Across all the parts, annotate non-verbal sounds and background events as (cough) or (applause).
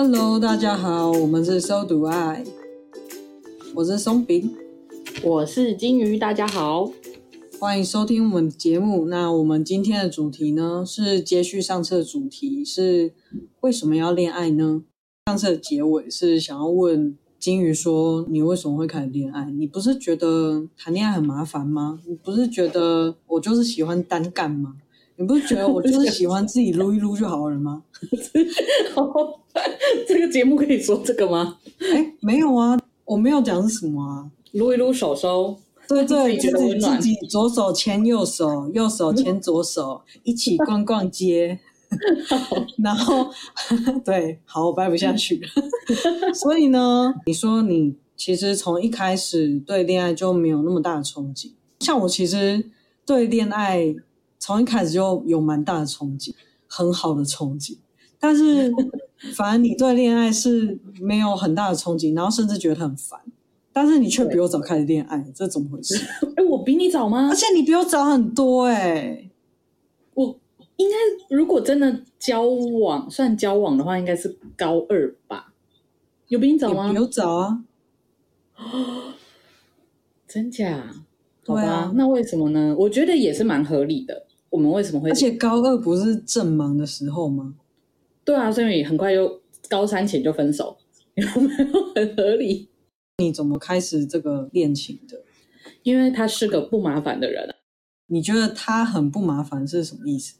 Hello，大家好，我们是收读爱，我是松饼，我是金鱼，大家好，欢迎收听我们的节目。那我们今天的主题呢，是接续上次的主题，是为什么要恋爱呢？上次的结尾是想要问金鱼说，你为什么会开始恋爱？你不是觉得谈恋爱很麻烦吗？你不是觉得我就是喜欢单干吗？你不是觉得我就是喜欢自己撸一撸就好了吗？(laughs) 这个节目可以说这个吗？哎，没有啊，我没有讲是什么啊，撸一撸手手，对对，就是自己左手牵右手，右手牵左手，一起逛逛街，(laughs) 然后对，好，我掰不下去了。(laughs) 所以呢，你说你其实从一开始对恋爱就没有那么大的憧憬，像我其实对恋爱。从一开始就有蛮大的憧憬，很好的憧憬，但是 (laughs) 反而你对恋爱是没有很大的憧憬，然后甚至觉得很烦，但是你却比我早开始恋爱，这怎么回事？哎，我比你早吗？而且你比我早很多哎、欸，我应该如果真的交往算交往的话，应该是高二吧？有比你早吗？有早啊，(gasps) 真假？好吧，对啊，那为什么呢？我觉得也是蛮合理的。我们为什么会？而且高二不是正忙的时候吗？对啊，所以很快就高三前就分手，有没有很合理？你怎么开始这个恋情的？因为他是个不麻烦的人。你觉得他很不麻烦是什么意思？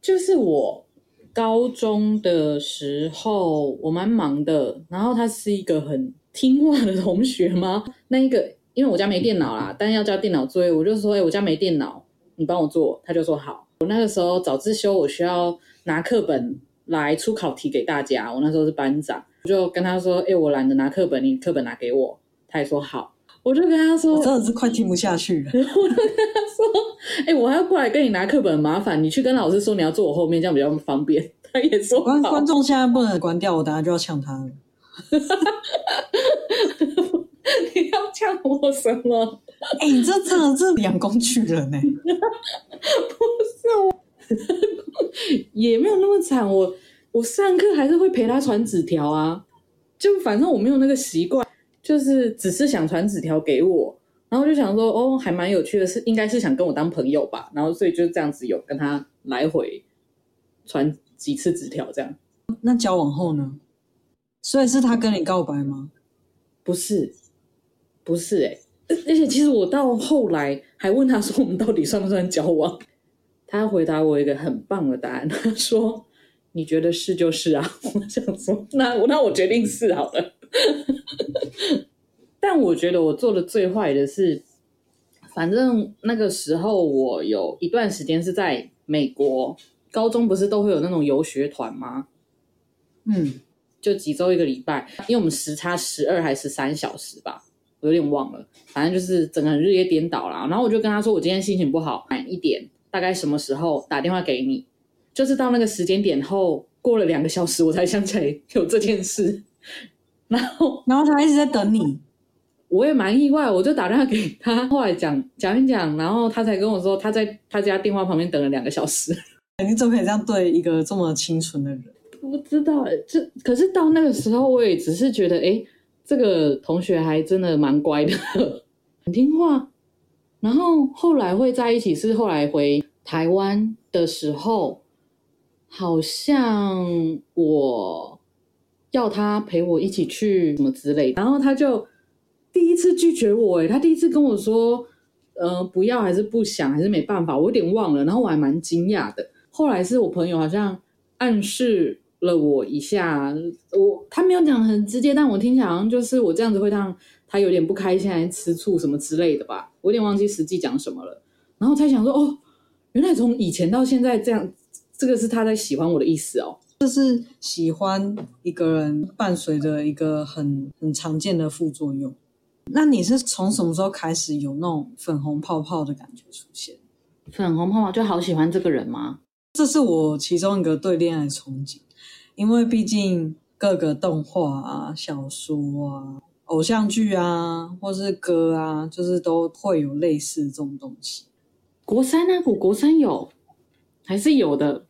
就是我高中的时候我蛮忙的，然后他是一个很听话的同学吗？那一个因为我家没电脑啦，但要交电脑作业，我就说：“哎，我家没电脑。”你帮我做，他就说好。我那个时候早自修，我需要拿课本来出考题给大家。我那时候是班长，我就跟他说：“哎、欸，我懒得拿课本，你课本拿给我。”他也说好。我就跟他说：“我真的是快听不下去了。”我就跟他说：“哎、欸，我还要过来跟你拿课本，麻烦。你去跟老师说你要坐我后面，这样比较方便。”他也说好。观观众现在不能关掉，我等下就要呛他了。(laughs) 你要呛我什么？(laughs) 哎、欸，你这真的是两工具人呢？(laughs) 不是我，(laughs) 也没有那么惨。我我上课还是会陪他传纸条啊，就反正我没有那个习惯，就是只是想传纸条给我，然后就想说，哦，还蛮有趣的，是应该是想跟我当朋友吧，然后所以就这样子有跟他来回传几次纸条这样。那交往后呢？所以是他跟你告白吗？不是，不是、欸，哎。而且其实我到后来还问他说，我们到底算不算交往？他回答我一个很棒的答案，他说：“你觉得是就是啊。(laughs) ”我想说，那那我决定是好了。(laughs) 但我觉得我做的最坏的是，反正那个时候我有一段时间是在美国，高中不是都会有那种游学团吗？嗯，就几周一个礼拜，因为我们时差十二还是十三小时吧。我有点忘了，反正就是整个人日夜颠倒啦。然后我就跟他说，我今天心情不好，晚一点，大概什么时候打电话给你？就是到那个时间点后，过了两个小时，我才想起来有这件事。(laughs) 然后，然后他一直在等你，我也蛮意外。我就打电话给他，后来讲讲一讲，然后他才跟我说，他在他家电话旁边等了两个小时。你怎么可以这样对一个这么清纯的人？不知道，这可是到那个时候，我也只是觉得，哎。这个同学还真的蛮乖的，很听话。然后后来会在一起，是后来回台湾的时候，好像我要他陪我一起去什么之类，然后他就第一次拒绝我。诶，他第一次跟我说，呃，不要，还是不想，还是没办法，我有点忘了。然后我还蛮惊讶的。后来是我朋友好像暗示。了我一下，我他没有讲很直接，但我听起来好像就是我这样子会让他有点不开心，还吃醋什么之类的吧。我有点忘记实际讲什么了，然后才想说，哦，原来从以前到现在这样，这个是他在喜欢我的意思哦。就是喜欢一个人伴随着一个很很常见的副作用。那你是从什么时候开始有那种粉红泡泡的感觉出现？粉红泡泡就好喜欢这个人吗？这是我其中一个对恋爱的憧憬。因为毕竟各个动画啊、小说啊、偶像剧啊，或是歌啊，就是都会有类似这种东西。国三啊，我国三有，还是有的，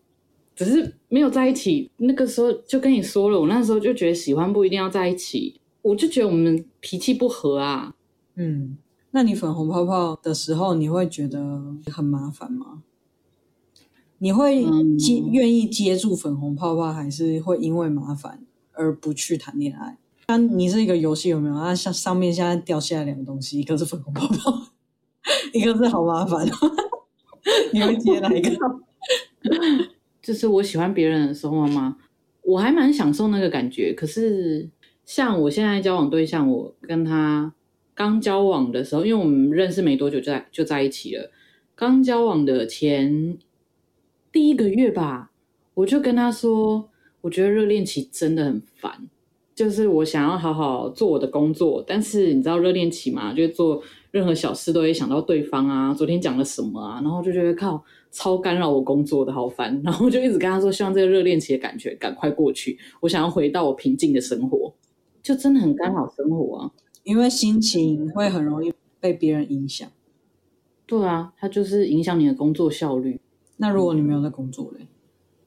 只是没有在一起，那个时候就跟你说了，我那时候就觉得喜欢不一定要在一起，我就觉得我们脾气不合啊。嗯，那你粉红泡泡的时候，你会觉得很麻烦吗？你会接愿意接住粉红泡泡，还是会因为麻烦而不去谈恋爱？当你是一个游戏，有没有？啊，像上面现在掉下来两个东西，一个是粉红泡泡，(laughs) 一个是好麻烦。(laughs) 你会接哪一个？(laughs) 就是我喜欢别人的时候吗？我还蛮享受那个感觉。可是像我现在交往对象，我跟他刚交往的时候，因为我们认识没多久就在就在一起了。刚交往的前。第一个月吧，我就跟他说，我觉得热恋期真的很烦，就是我想要好好做我的工作，但是你知道热恋期嘛，就做任何小事都会想到对方啊，昨天讲了什么啊，然后就觉得靠，超干扰我工作的好烦，(laughs) 然后就一直跟他说，希望这个热恋期的感觉赶快过去，我想要回到我平静的生活，就真的很干扰生活啊，因为心情会很容易被别人影响。对啊，它就是影响你的工作效率。那如果你没有在工作嘞，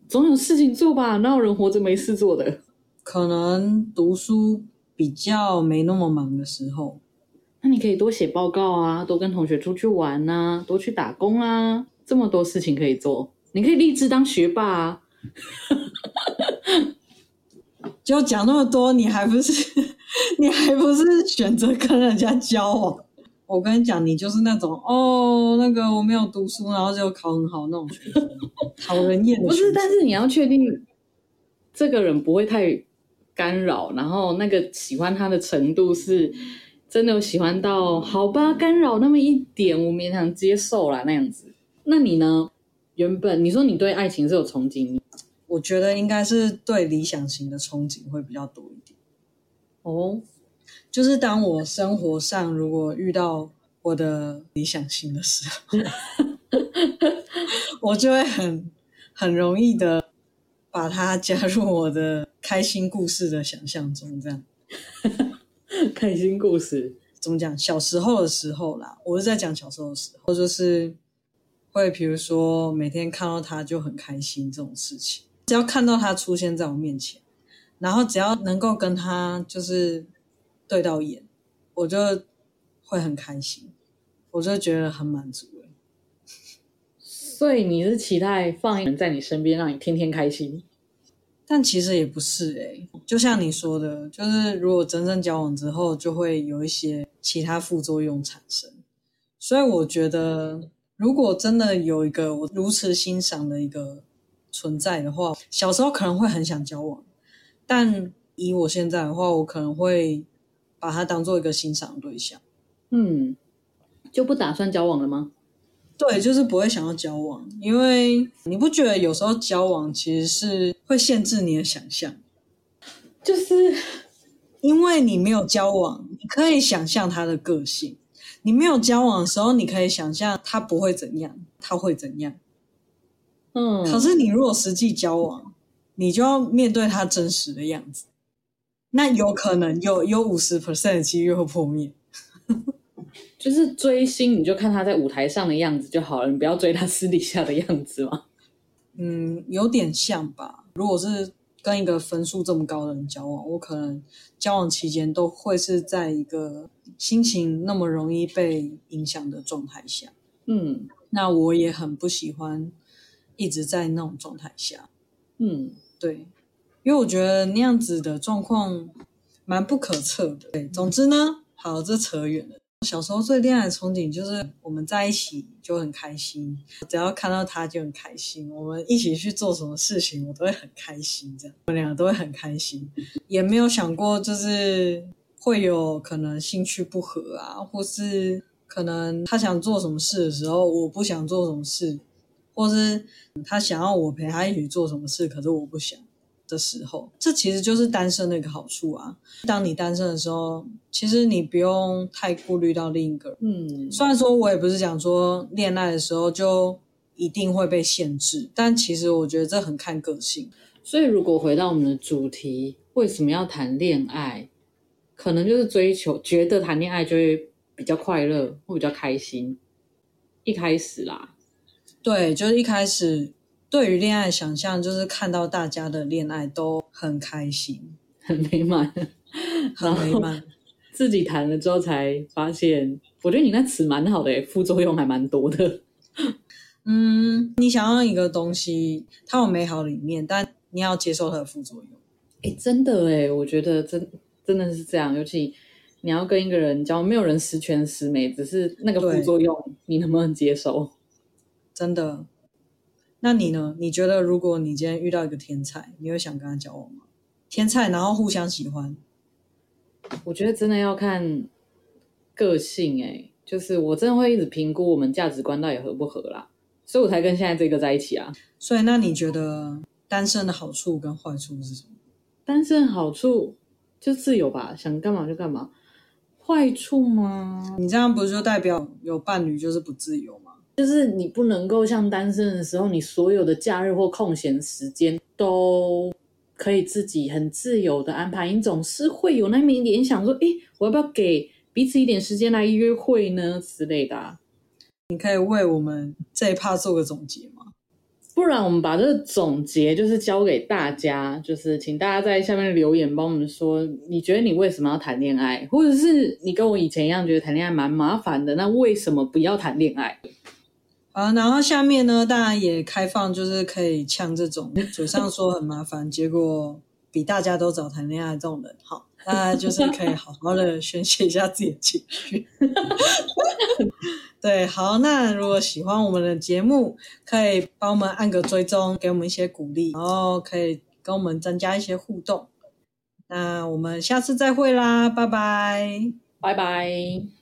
总有事情做吧？哪有人活着没事做的？可能读书比较没那么忙的时候，那你可以多写报告啊，多跟同学出去玩啊，多去打工啊，这么多事情可以做。你可以立志当学霸啊！(laughs) 就讲那么多，你还不是 (laughs) 你还不是选择跟人家交往？我跟你讲，你就是那种哦，那个我没有读书，然后就考很好那种学生，讨人厌的。不是，但是你要确定这个人不会太干扰，然后那个喜欢他的程度是真的有喜欢到好吧，干扰那么一点，我勉强接受啦那样子。那你呢？原本你说你对爱情是有憧憬，我觉得应该是对理想型的憧憬会比较多一点。哦。就是当我生活上如果遇到我的理想型的时候，(laughs) 我就会很很容易的把它加入我的开心故事的想象中。这样，(laughs) 开心故事怎么讲？小时候的时候啦，我是在讲小时候的时候，就是会比如说每天看到他就很开心这种事情，只要看到他出现在我面前，然后只要能够跟他就是。对到眼，我就会很开心，我就觉得很满足。所以你是期待放一个人在你身边，让你天天开心？但其实也不是诶，就像你说的，就是如果真正交往之后，就会有一些其他副作用产生。所以我觉得，如果真的有一个我如此欣赏的一个存在的话，小时候可能会很想交往，但以我现在的话，我可能会。把他当做一个欣赏的对象，嗯，就不打算交往了吗？对，就是不会想要交往，因为你不觉得有时候交往其实是会限制你的想象，就是 (laughs) 因为你没有交往，你可以想象他的个性；你没有交往的时候，你可以想象他不会怎样，他会怎样。嗯，可是你如果实际交往，你就要面对他真实的样子。那有可能有有五十 percent 的几率会破灭，(laughs) 就是追星，你就看他在舞台上的样子就好了，你不要追他私底下的样子嘛。嗯，有点像吧。如果是跟一个分数这么高的人交往，我可能交往期间都会是在一个心情那么容易被影响的状态下。嗯，那我也很不喜欢一直在那种状态下。嗯，对。因为我觉得那样子的状况蛮不可测的。对，总之呢，好，这扯远了。小时候最恋爱的憧憬就是我们在一起就很开心，只要看到他就很开心。我们一起去做什么事情，我都会很开心。这样，我们两个都会很开心，也没有想过就是会有可能兴趣不合啊，或是可能他想做什么事的时候，我不想做什么事，或是他想要我陪他一起做什么事，可是我不想。的时候，这其实就是单身的一个好处啊。当你单身的时候，其实你不用太顾虑到另一个人。嗯，虽然说我也不是讲说恋爱的时候就一定会被限制，但其实我觉得这很看个性。所以，如果回到我们的主题，为什么要谈恋爱？可能就是追求，觉得谈恋爱就会比较快乐，会比较开心。一开始啦，对，就是一开始。对于恋爱想象，就是看到大家的恋爱都很开心、很美满、(laughs) 很美满。(laughs) 自己谈了之后才发现，我觉得你那词蛮好的，副作用还蛮多的。嗯，你想要一个东西，它有美好的一面，但你要接受它的副作用。哎，真的哎，我觉得真真的是这样。尤其你要跟一个人交，没有人十全十美，只是那个副作用，你能不能接受？真的。那你呢？你觉得如果你今天遇到一个天才，你会想跟他交往吗？天才，然后互相喜欢。我觉得真的要看个性诶、欸，就是我真的会一直评估我们价值观到底合不合啦，所以我才跟现在这个在一起啊。所以那你觉得单身的好处跟坏处是什么？单身好处就自由吧，想干嘛就干嘛。坏处吗？你这样不是就代表有伴侣就是不自由吗？就是你不能够像单身的时候，你所有的假日或空闲时间都。可以自己很自由的安排，你总是会有那么一点想说，诶，我要不要给彼此一点时间来约会呢之类的啊？你可以为我们这一趴做个总结吗？不然我们把这个总结就是交给大家，就是请大家在下面留言帮我们说，你觉得你为什么要谈恋爱，或者是你跟我以前一样觉得谈恋爱蛮麻烦的，那为什么不要谈恋爱？啊，然后下面呢，当然也开放，就是可以呛这种嘴上说很麻烦，结果比大家都早谈恋爱这种人，好，大家就是可以好好的宣泄一下自己的情绪。(laughs) 对，好，那如果喜欢我们的节目，可以帮我们按个追踪，给我们一些鼓励，然后可以跟我们增加一些互动。那我们下次再会啦，拜拜，拜拜。